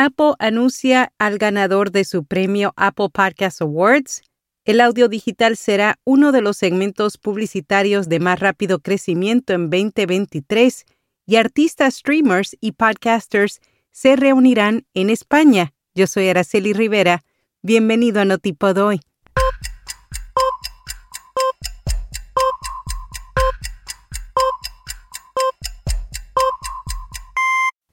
Apple anuncia al ganador de su premio Apple Podcast Awards. El audio digital será uno de los segmentos publicitarios de más rápido crecimiento en 2023 y artistas, streamers y podcasters se reunirán en España. Yo soy Araceli Rivera. Bienvenido a Notipod hoy.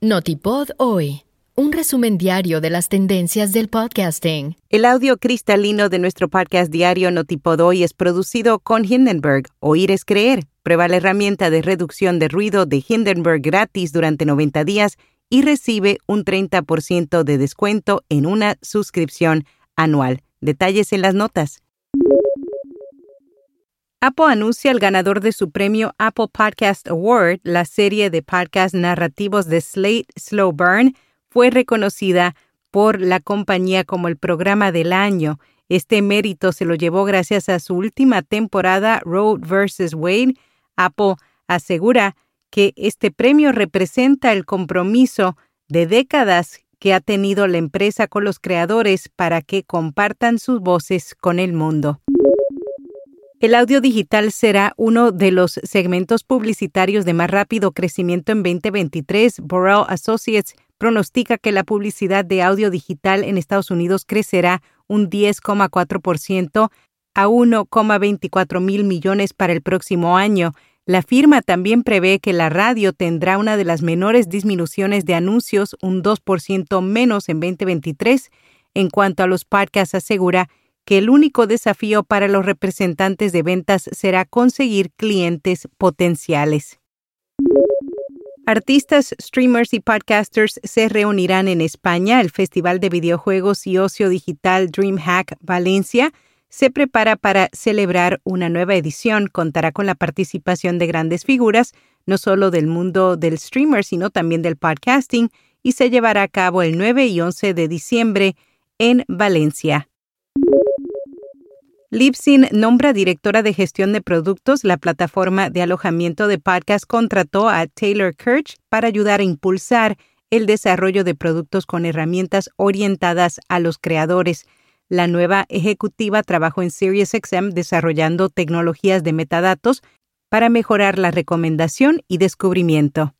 Notipod hoy. Un resumen diario de las tendencias del podcasting. El audio cristalino de nuestro podcast diario Notipod hoy es producido con Hindenburg. Oír es creer. Prueba la herramienta de reducción de ruido de Hindenburg gratis durante 90 días y recibe un 30% de descuento en una suscripción anual. Detalles en las notas. Apple anuncia el ganador de su premio Apple Podcast Award, la serie de podcasts narrativos de Slate Slow Burn, fue reconocida por la compañía como el programa del año. Este mérito se lo llevó gracias a su última temporada Road vs. Wade. Apple asegura que este premio representa el compromiso de décadas que ha tenido la empresa con los creadores para que compartan sus voces con el mundo. El audio digital será uno de los segmentos publicitarios de más rápido crecimiento en 2023. Borrell Associates pronostica que la publicidad de audio digital en Estados Unidos crecerá un 10,4% a 1,24 mil millones para el próximo año. La firma también prevé que la radio tendrá una de las menores disminuciones de anuncios, un 2% menos en 2023. En cuanto a los podcasts, asegura que el único desafío para los representantes de ventas será conseguir clientes potenciales. Artistas, streamers y podcasters se reunirán en España. El Festival de Videojuegos y Ocio Digital DreamHack Valencia se prepara para celebrar una nueva edición. Contará con la participación de grandes figuras, no solo del mundo del streamer, sino también del podcasting, y se llevará a cabo el 9 y 11 de diciembre en Valencia. Libsyn nombra directora de gestión de productos. La plataforma de alojamiento de podcast contrató a Taylor Kirch para ayudar a impulsar el desarrollo de productos con herramientas orientadas a los creadores. La nueva ejecutiva trabajó en SiriusXM desarrollando tecnologías de metadatos para mejorar la recomendación y descubrimiento.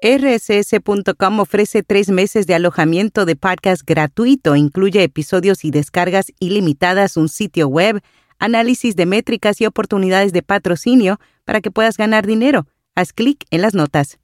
RSS.com ofrece tres meses de alojamiento de podcast gratuito. Incluye episodios y descargas ilimitadas, un sitio web, análisis de métricas y oportunidades de patrocinio para que puedas ganar dinero. Haz clic en las notas.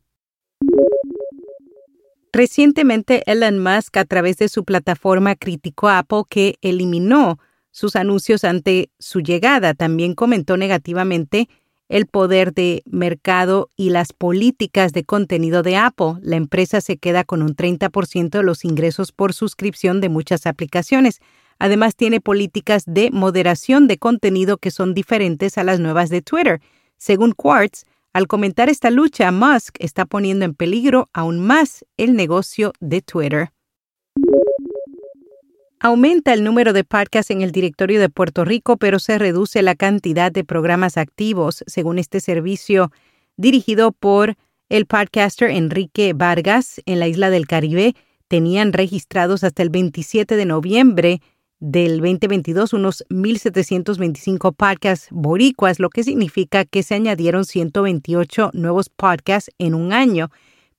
Recientemente, Elon Musk, a través de su plataforma, criticó a Apple que eliminó sus anuncios ante su llegada. También comentó negativamente el poder de mercado y las políticas de contenido de Apple. La empresa se queda con un 30% de los ingresos por suscripción de muchas aplicaciones. Además, tiene políticas de moderación de contenido que son diferentes a las nuevas de Twitter. Según Quartz, al comentar esta lucha, Musk está poniendo en peligro aún más el negocio de Twitter. Aumenta el número de podcasts en el directorio de Puerto Rico, pero se reduce la cantidad de programas activos, según este servicio dirigido por el podcaster Enrique Vargas en la isla del Caribe. Tenían registrados hasta el 27 de noviembre del 2022 unos 1.725 podcasts boricuas, lo que significa que se añadieron 128 nuevos podcasts en un año.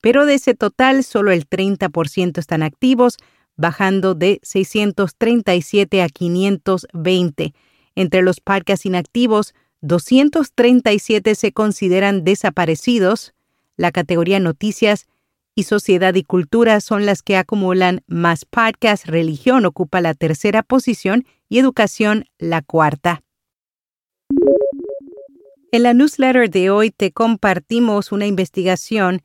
Pero de ese total, solo el 30% están activos, bajando de 637 a 520. Entre los podcasts inactivos, 237 se consideran desaparecidos. La categoría Noticias y Sociedad y Cultura son las que acumulan más podcasts. Religión ocupa la tercera posición y Educación la cuarta. En la newsletter de hoy te compartimos una investigación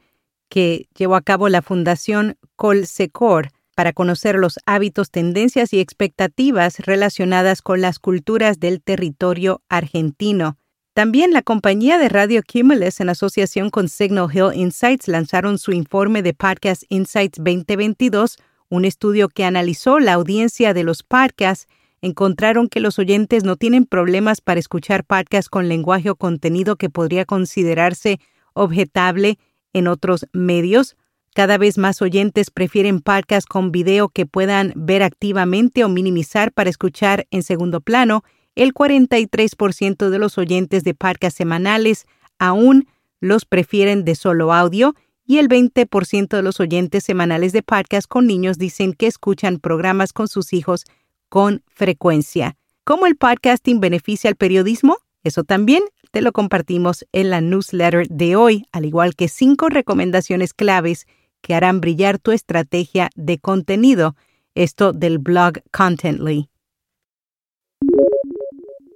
que llevó a cabo la Fundación Colsecor para conocer los hábitos, tendencias y expectativas relacionadas con las culturas del territorio argentino. También la compañía de radio Cumulus, en asociación con Signal Hill Insights, lanzaron su informe de Podcast Insights 2022, un estudio que analizó la audiencia de los podcasts. Encontraron que los oyentes no tienen problemas para escuchar podcasts con lenguaje o contenido que podría considerarse objetable en otros medios, Cada vez más oyentes prefieren podcasts con video que puedan ver activamente o minimizar para escuchar en segundo plano. El 43% de los oyentes de podcasts semanales aún los prefieren de solo audio y el 20% de los oyentes semanales de podcast con niños dicen que escuchan programas con sus hijos con frecuencia. ¿Cómo el podcasting beneficia al periodismo? Eso también te lo compartimos en la newsletter de hoy, al igual que cinco recomendaciones claves que harán brillar tu estrategia de contenido, esto del blog Contently.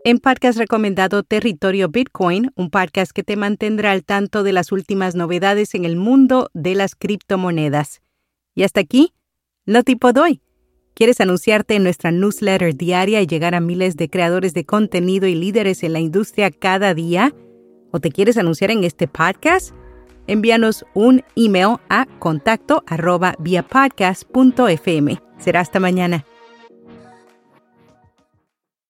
En podcast recomendado Territorio Bitcoin, un podcast que te mantendrá al tanto de las últimas novedades en el mundo de las criptomonedas. Y hasta aquí, no tipo doy. ¿Quieres anunciarte en nuestra newsletter diaria y llegar a miles de creadores de contenido y líderes en la industria cada día? ¿O te quieres anunciar en este podcast? Envíanos un email a contacto arroba Será hasta mañana.